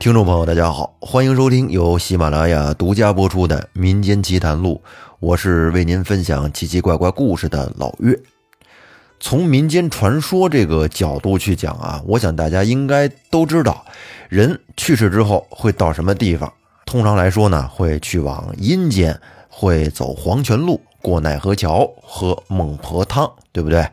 听众朋友，大家好，欢迎收听由喜马拉雅独家播出的《民间奇谈录》，我是为您分享奇奇怪怪故事的老岳。从民间传说这个角度去讲啊，我想大家应该都知道，人去世之后会到什么地方？通常来说呢，会去往阴间，会走黄泉路，过奈何桥，喝孟婆汤，对不对？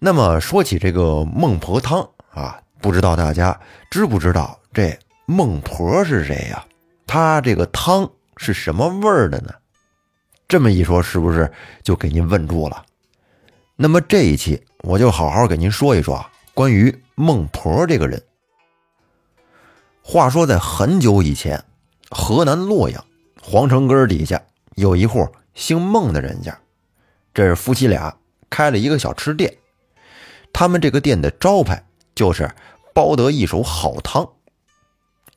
那么说起这个孟婆汤啊，不知道大家知不知道这？孟婆是谁呀？她这个汤是什么味儿的呢？这么一说，是不是就给您问住了？那么这一期我就好好给您说一说啊关于孟婆这个人。话说在很久以前，河南洛阳皇城根底下有一户姓孟的人家，这是夫妻俩开了一个小吃店，他们这个店的招牌就是包得一手好汤。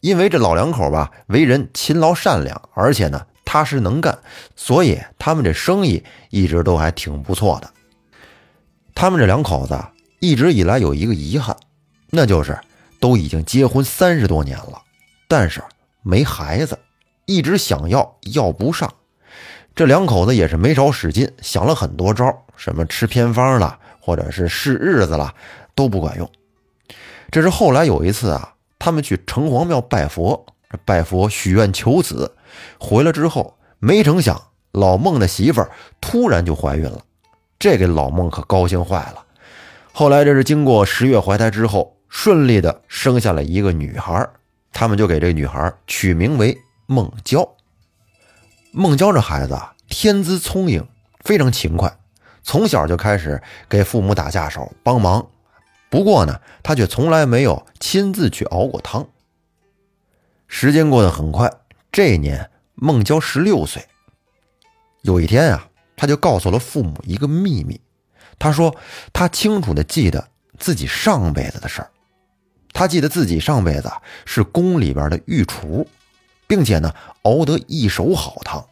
因为这老两口吧，为人勤劳善良，而且呢踏实能干，所以他们这生意一直都还挺不错的。他们这两口子一直以来有一个遗憾，那就是都已经结婚三十多年了，但是没孩子，一直想要要不上。这两口子也是没少使劲，想了很多招，什么吃偏方了，或者是试日子了，都不管用。这是后来有一次啊。他们去城隍庙拜佛，拜佛许愿求子，回来之后，没成想老孟的媳妇儿突然就怀孕了，这给老孟可高兴坏了。后来这是经过十月怀胎之后，顺利的生下了一个女孩，他们就给这女孩取名为孟娇。孟娇这孩子啊，天资聪颖，非常勤快，从小就开始给父母打下手帮忙。不过呢，他却从来没有亲自去熬过汤。时间过得很快，这一年孟郊十六岁。有一天啊，他就告诉了父母一个秘密。他说他清楚的记得自己上辈子的事儿，他记得自己上辈子是宫里边的御厨，并且呢熬得一手好汤。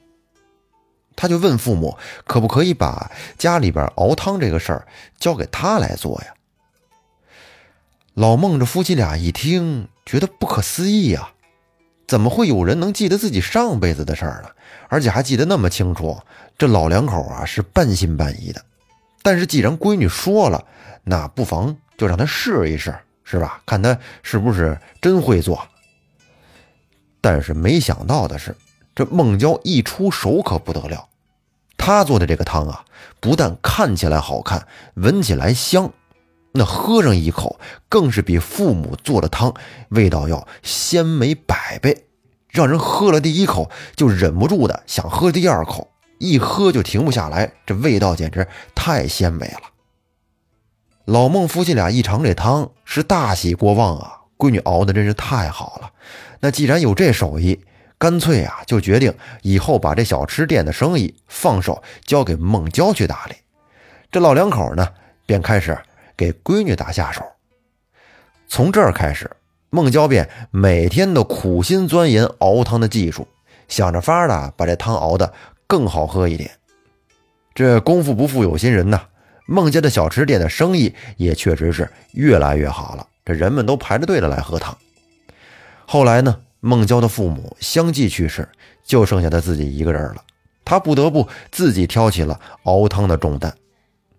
他就问父母，可不可以把家里边熬汤这个事儿交给他来做呀？老孟这夫妻俩一听，觉得不可思议呀，怎么会有人能记得自己上辈子的事儿呢？而且还记得那么清楚？这老两口啊是半信半疑的。但是既然闺女说了，那不妨就让她试一试，是吧？看她是不是真会做。但是没想到的是，这孟娇一出手可不得了，她做的这个汤啊，不但看起来好看，闻起来香。那喝上一口，更是比父母做的汤味道要鲜美百倍，让人喝了第一口就忍不住的想喝第二口，一喝就停不下来。这味道简直太鲜美了。老孟夫妻俩一尝这汤，是大喜过望啊！闺女熬的真是太好了。那既然有这手艺，干脆啊就决定以后把这小吃店的生意放手交给孟娇去打理。这老两口呢，便开始。给闺女打下手，从这儿开始，孟郊便每天都苦心钻研熬汤的技术，想着法的把这汤熬得更好喝一点。这功夫不负有心人呐，孟家的小吃店的生意也确实是越来越好了，这人们都排着队的来喝汤。后来呢，孟郊的父母相继去世，就剩下他自己一个人了，他不得不自己挑起了熬汤的重担。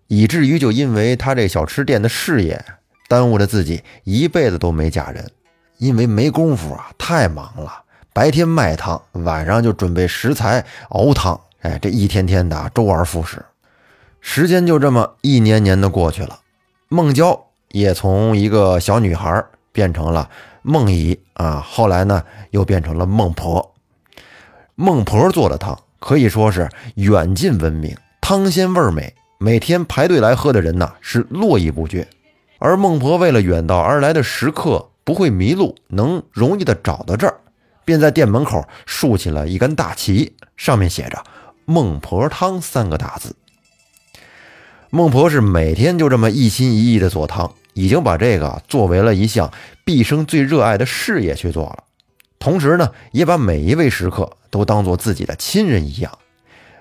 以至于就因为他这小吃店的事业，耽误了自己一辈子都没嫁人，因为没工夫啊，太忙了。白天卖汤，晚上就准备食材熬汤。哎，这一天天的周而复始，时间就这么一年年的过去了。孟娇也从一个小女孩变成了孟姨啊，后来呢又变成了孟婆。孟婆做的汤可以说是远近闻名，汤鲜味美。每天排队来喝的人呐是络绎不绝，而孟婆为了远道而来的食客不会迷路，能容易的找到这儿，便在店门口竖起了一杆大旗，上面写着“孟婆汤”三个大字。孟婆是每天就这么一心一意的做汤，已经把这个作为了一项毕生最热爱的事业去做了，同时呢，也把每一位食客都当做自己的亲人一样。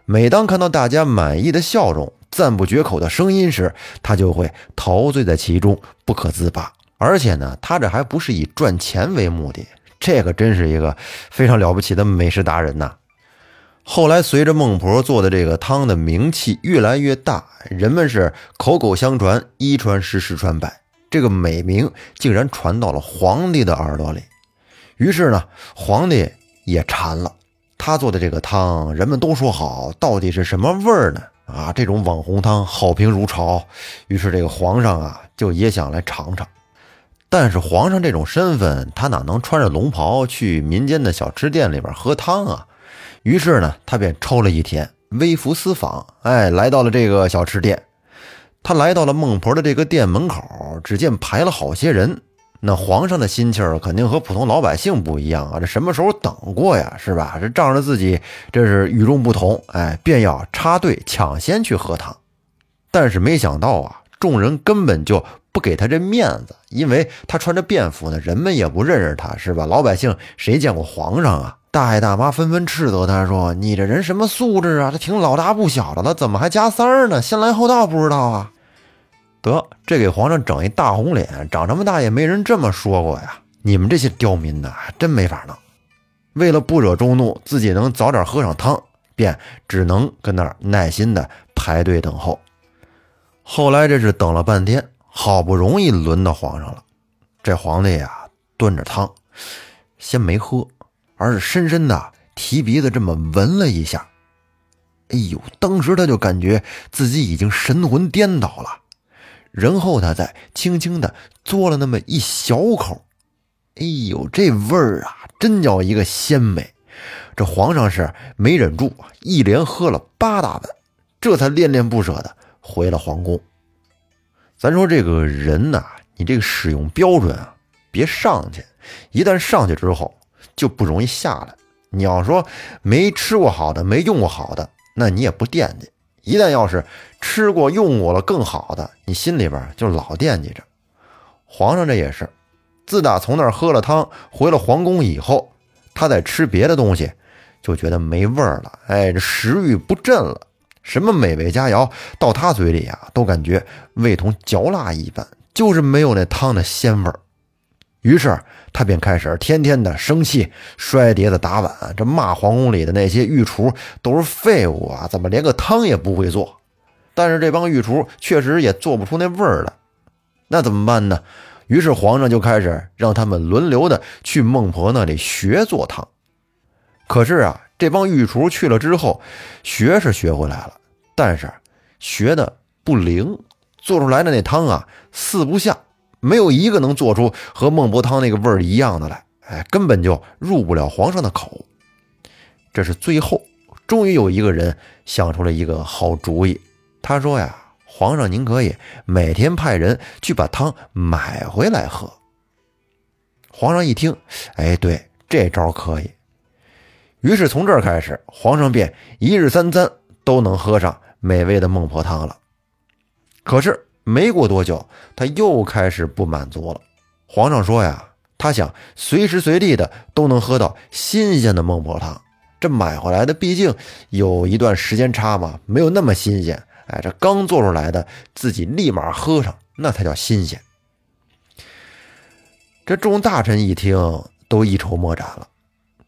每当看到大家满意的笑容，赞不绝口的声音时，他就会陶醉在其中不可自拔。而且呢，他这还不是以赚钱为目的，这个真是一个非常了不起的美食达人呐。后来随着孟婆做的这个汤的名气越来越大，人们是口口相传，一传十，十传百，这个美名竟然传到了皇帝的耳朵里。于是呢，皇帝也馋了，他做的这个汤人们都说好，到底是什么味儿呢？啊，这种网红汤好评如潮，于是这个皇上啊就也想来尝尝。但是皇上这种身份，他哪能穿着龙袍去民间的小吃店里边喝汤啊？于是呢，他便抽了一天微服私访，哎，来到了这个小吃店。他来到了孟婆的这个店门口，只见排了好些人。那皇上的心气儿肯定和普通老百姓不一样啊！这什么时候等过呀？是吧？这仗着自己这是与众不同，哎，便要插队抢先去喝汤。但是没想到啊，众人根本就不给他这面子，因为他穿着便服呢，人们也不认识他，是吧？老百姓谁见过皇上啊？大爷大妈纷纷斥责他说：“你这人什么素质啊？这挺老大不小的了，怎么还加塞儿呢？先来后到不知道啊？”得，这给皇上整一大红脸，长这么大也没人这么说过呀！你们这些刁民呐，真没法弄。为了不惹众怒，自己能早点喝上汤，便只能跟那儿耐心的排队等候。后来这是等了半天，好不容易轮到皇上了。这皇帝呀，端着汤，先没喝。而是深深的提鼻子这么闻了一下，哎呦！当时他就感觉自己已经神魂颠倒了，然后他再轻轻的嘬了那么一小口，哎呦，这味儿啊，真叫一个鲜美！这皇上是没忍住，一连喝了八大碗，这才恋恋不舍的回了皇宫。咱说这个人呐，你这个使用标准啊，别上去，一旦上去之后。就不容易下来。你要说没吃过好的，没用过好的，那你也不惦记；一旦要是吃过、用过了更好的，你心里边就老惦记着。皇上这也是，自打从那儿喝了汤，回了皇宫以后，他再吃别的东西，就觉得没味儿了。哎，这食欲不振了，什么美味佳肴到他嘴里啊，都感觉味同嚼蜡一般，就是没有那汤的鲜味儿。于是他便开始天天的生气，摔碟子打碗，这骂皇宫里的那些御厨都是废物啊！怎么连个汤也不会做？但是这帮御厨确实也做不出那味儿来，那怎么办呢？于是皇上就开始让他们轮流的去孟婆那里学做汤。可是啊，这帮御厨去了之后，学是学回来了，但是学的不灵，做出来的那汤啊，四不像。没有一个能做出和孟婆汤那个味儿一样的来，哎，根本就入不了皇上的口。这是最后，终于有一个人想出了一个好主意。他说呀：“皇上您可以每天派人去把汤买回来喝。”皇上一听，哎，对，这招可以。于是从这儿开始，皇上便一日三餐都能喝上美味的孟婆汤了。可是。没过多久，他又开始不满足了。皇上说呀，他想随时随地的都能喝到新鲜的孟婆汤。这买回来的毕竟有一段时间差嘛，没有那么新鲜。哎，这刚做出来的，自己立马喝上，那才叫新鲜。这众大臣一听，都一筹莫展了。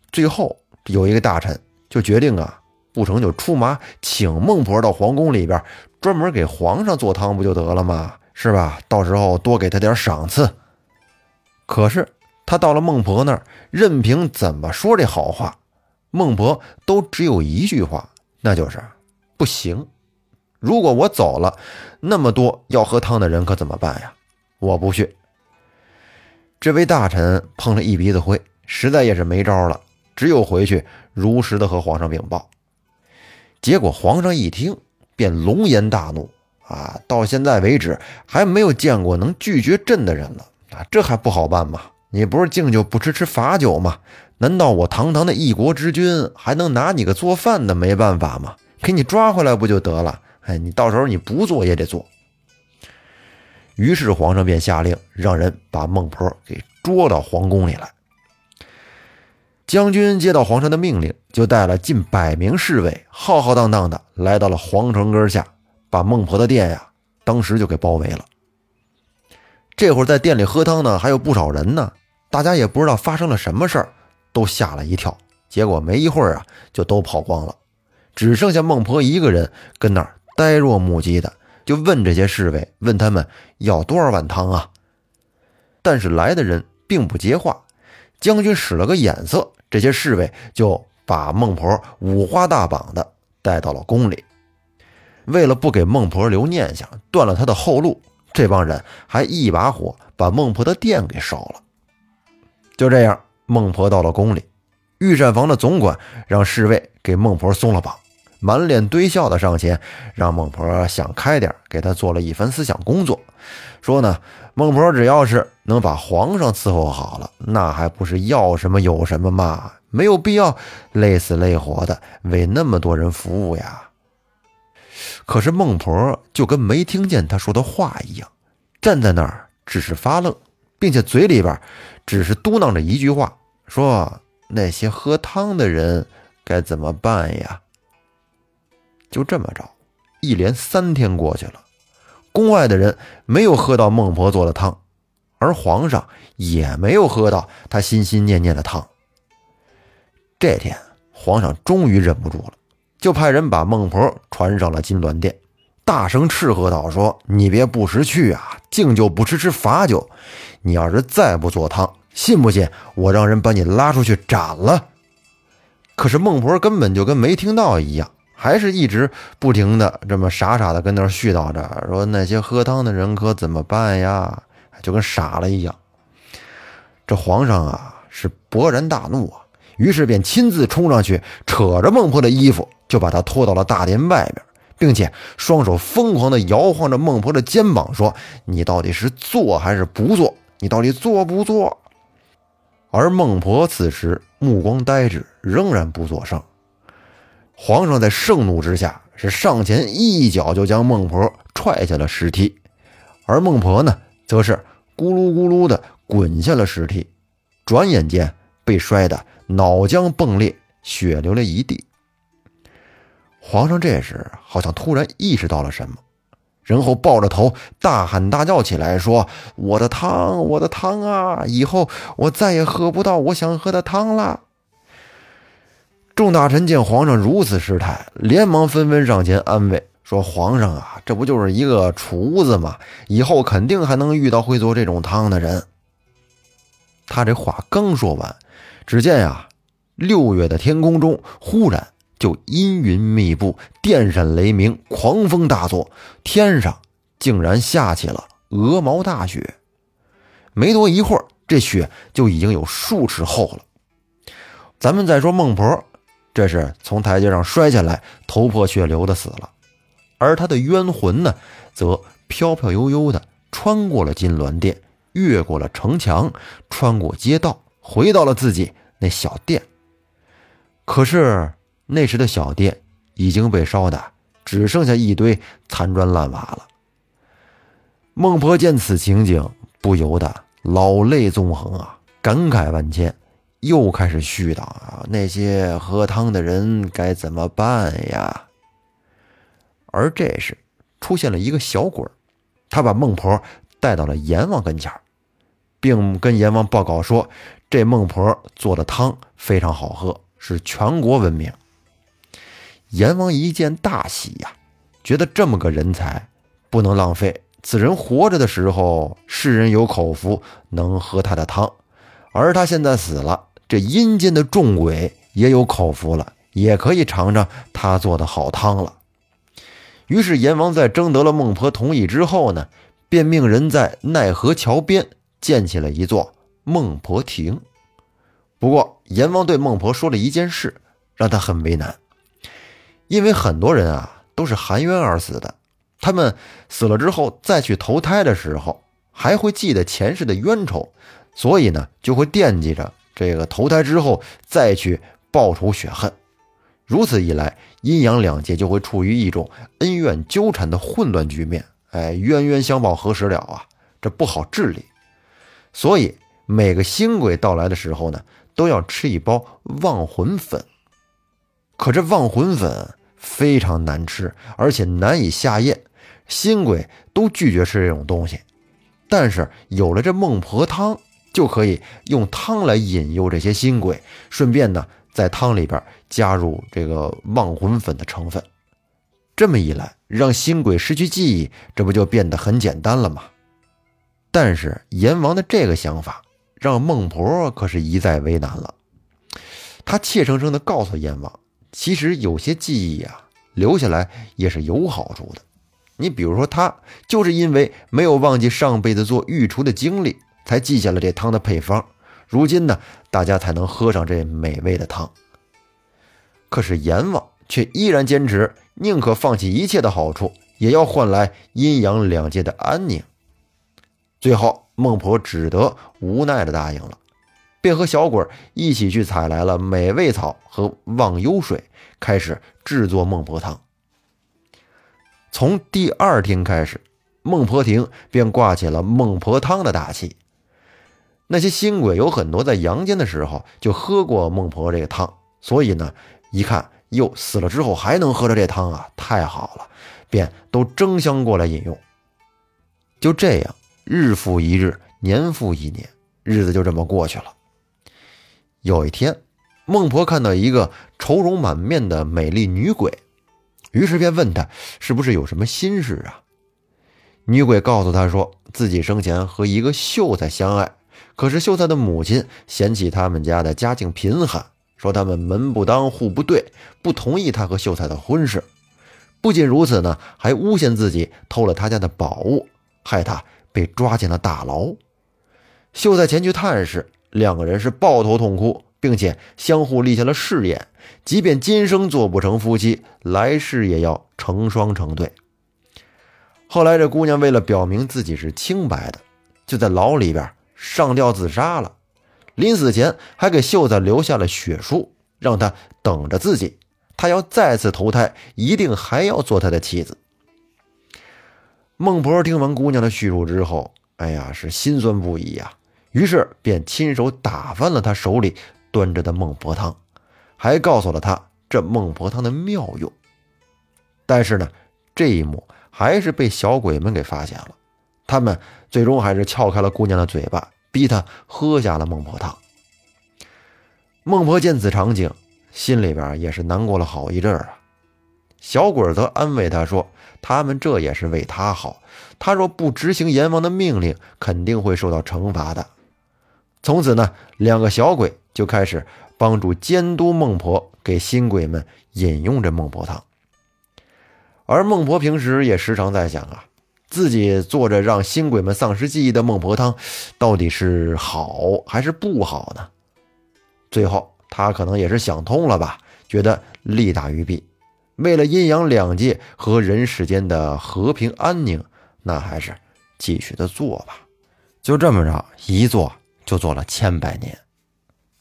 最后有一个大臣就决定啊，不成就出马请孟婆到皇宫里边。专门给皇上做汤不就得了吗？是吧？到时候多给他点赏赐。可是他到了孟婆那儿，任凭怎么说这好话，孟婆都只有一句话，那就是不行。如果我走了，那么多要喝汤的人可怎么办呀？我不去。这位大臣碰了一鼻子灰，实在也是没招了，只有回去如实的和皇上禀报。结果皇上一听。便龙颜大怒啊！到现在为止还没有见过能拒绝朕的人了啊！这还不好办吗？你不是敬酒不吃吃罚酒吗？难道我堂堂的一国之君还能拿你个做饭的没办法吗？给你抓回来不就得了？哎，你到时候你不做也得做。于是皇上便下令让人把孟婆给捉到皇宫里来。将军接到皇上的命令，就带了近百名侍卫，浩浩荡荡的来到了皇城根下，把孟婆的店呀，当时就给包围了。这会儿在店里喝汤呢，还有不少人呢。大家也不知道发生了什么事儿，都吓了一跳。结果没一会儿啊，就都跑光了，只剩下孟婆一个人跟那儿呆若木鸡的，就问这些侍卫，问他们要多少碗汤啊？但是来的人并不接话。将军使了个眼色，这些侍卫就把孟婆五花大绑的带到了宫里。为了不给孟婆留念想，断了她的后路，这帮人还一把火把孟婆的店给烧了。就这样，孟婆到了宫里，御膳房的总管让侍卫给孟婆松了绑，满脸堆笑的上前，让孟婆想开点，给她做了一番思想工作，说呢，孟婆只要是能把皇上伺候好了，那还不是要什么有什么吗？没有必要累死累活的为那么多人服务呀。可是孟婆就跟没听见他说的话一样，站在那儿只是发愣，并且嘴里边只是嘟囔着一句话：“说那些喝汤的人该怎么办呀？”就这么着，一连三天过去了，宫外的人没有喝到孟婆做的汤，而皇上也没有喝到他心心念念的汤。这天，皇上终于忍不住了。就派人把孟婆传上了金銮殿，大声斥喝道：“说你别不识趣啊，敬酒不吃吃罚酒。你要是再不做汤，信不信我让人把你拉出去斩了？”可是孟婆根本就跟没听到一样，还是一直不停的这么傻傻的跟那絮叨着：“说那些喝汤的人可怎么办呀？”就跟傻了一样。这皇上啊是勃然大怒啊，于是便亲自冲上去，扯着孟婆的衣服。就把他拖到了大殿外边，并且双手疯狂的摇晃着孟婆的肩膀，说：“你到底是做还是不做？你到底做不做？”而孟婆此时目光呆滞，仍然不作声。皇上在盛怒之下，是上前一脚就将孟婆踹下了石梯，而孟婆呢，则是咕噜咕噜的滚下了石梯，转眼间被摔得脑浆迸裂，血流了一地。皇上这时好像突然意识到了什么，然后抱着头大喊大叫起来，说：“我的汤，我的汤啊！以后我再也喝不到我想喝的汤了。”众大臣见皇上如此失态，连忙纷纷上前安慰，说：“皇上啊，这不就是一个厨子吗？以后肯定还能遇到会做这种汤的人。”他这话刚说完，只见呀，六月的天空中忽然。就阴云密布，电闪雷鸣，狂风大作，天上竟然下起了鹅毛大雪。没多一会儿，这雪就已经有数尺厚了。咱们再说孟婆，这是从台阶上摔下来，头破血流的死了。而他的冤魂呢，则飘飘悠悠的穿过了金銮殿，越过了城墙，穿过街道，回到了自己那小店。可是。那时的小店已经被烧的只剩下一堆残砖烂瓦了。孟婆见此情景，不由得老泪纵横啊，感慨万千，又开始絮叨啊，那些喝汤的人该怎么办呀？而这时出现了一个小鬼儿他把孟婆带到了阎王跟前儿并跟阎王报告说，这孟婆做的汤非常好喝，是全国闻名。阎王一见大喜呀，觉得这么个人才不能浪费。此人活着的时候，世人有口福能喝他的汤，而他现在死了，这阴间的众鬼也有口福了，也可以尝尝他做的好汤了。于是阎王在征得了孟婆同意之后呢，便命人在奈何桥边建起了一座孟婆亭。不过阎王对孟婆说了一件事，让他很为难。因为很多人啊都是含冤而死的，他们死了之后再去投胎的时候，还会记得前世的冤仇，所以呢就会惦记着这个投胎之后再去报仇雪恨。如此一来，阴阳两界就会处于一种恩怨纠缠的混乱局面。哎，冤冤相报何时了啊？这不好治理。所以每个新鬼到来的时候呢，都要吃一包忘魂粉。可这忘魂粉。非常难吃，而且难以下咽，新鬼都拒绝吃这种东西。但是有了这孟婆汤，就可以用汤来引诱这些新鬼，顺便呢，在汤里边加入这个忘魂粉的成分。这么一来，让新鬼失去记忆，这不就变得很简单了吗？但是阎王的这个想法，让孟婆可是一再为难了。他怯生生地告诉阎王，其实有些记忆啊，留下来也是有好处的。你比如说，他就是因为没有忘记上辈子做御厨的经历。才记下了这汤的配方，如今呢，大家才能喝上这美味的汤。可是阎王却依然坚持，宁可放弃一切的好处，也要换来阴阳两界的安宁。最后，孟婆只得无奈的答应了，便和小鬼一起去采来了美味草和忘忧水，开始制作孟婆汤。从第二天开始，孟婆亭便挂起了孟婆汤的大旗。那些新鬼有很多在阳间的时候就喝过孟婆这个汤，所以呢，一看哟死了之后还能喝着这汤啊，太好了，便都争相过来饮用。就这样，日复一日，年复一年，日子就这么过去了。有一天，孟婆看到一个愁容满面的美丽女鬼，于是便问她是不是有什么心事啊？女鬼告诉她说自己生前和一个秀才相爱。可是秀才的母亲嫌弃他们家的家境贫寒，说他们门不当户不对，不同意他和秀才的婚事。不仅如此呢，还诬陷自己偷了他家的宝物，害他被抓进了大牢。秀才前去探视，两个人是抱头痛哭，并且相互立下了誓言：即便今生做不成夫妻，来世也要成双成对。后来这姑娘为了表明自己是清白的，就在牢里边。上吊自杀了，临死前还给秀才留下了血书，让他等着自己。他要再次投胎，一定还要做他的妻子。孟婆听完姑娘的叙述之后，哎呀，是心酸不已呀。于是便亲手打翻了他手里端着的孟婆汤，还告诉了他这孟婆汤的妙用。但是呢，这一幕还是被小鬼们给发现了。他们最终还是撬开了姑娘的嘴巴，逼她喝下了孟婆汤。孟婆见此场景，心里边也是难过了好一阵儿啊。小鬼则安慰她说：“他们这也是为她好，她若不执行阎王的命令，肯定会受到惩罚的。”从此呢，两个小鬼就开始帮助监督孟婆，给新鬼们饮用这孟婆汤。而孟婆平时也时常在想啊。自己做着让新鬼们丧失记忆的孟婆汤，到底是好还是不好呢？最后他可能也是想通了吧，觉得利大于弊，为了阴阳两界和人世间的和平安宁，那还是继续的做吧。就这么着，一做就做了千百年。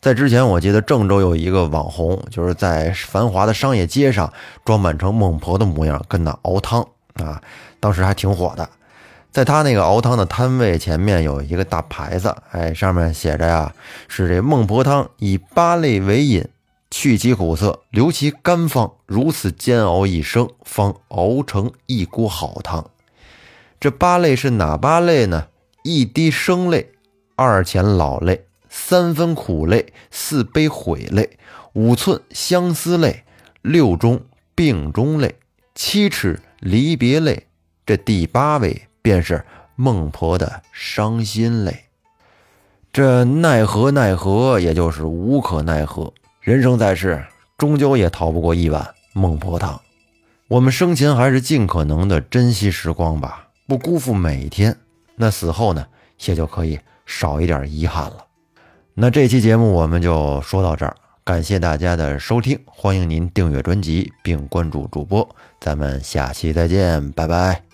在之前，我记得郑州有一个网红，就是在繁华的商业街上装扮成孟婆的模样，跟那熬汤。啊，当时还挺火的，在他那个熬汤的摊位前面有一个大牌子，哎，上面写着呀，是这孟婆汤以八类为引，去其苦涩，留其甘芳，如此煎熬一生，方熬成一锅好汤。这八类是哪八类呢？一滴生泪，二钱老泪，三分苦泪，四杯悔泪，五寸相思泪，六中病中泪，七尺。离别泪，这第八位便是孟婆的伤心泪。这奈何奈何，也就是无可奈何。人生在世，终究也逃不过一碗孟婆汤。我们生前还是尽可能的珍惜时光吧，不辜负每一天。那死后呢，也就可以少一点遗憾了。那这期节目我们就说到这儿。感谢大家的收听，欢迎您订阅专辑并关注主播，咱们下期再见，拜拜。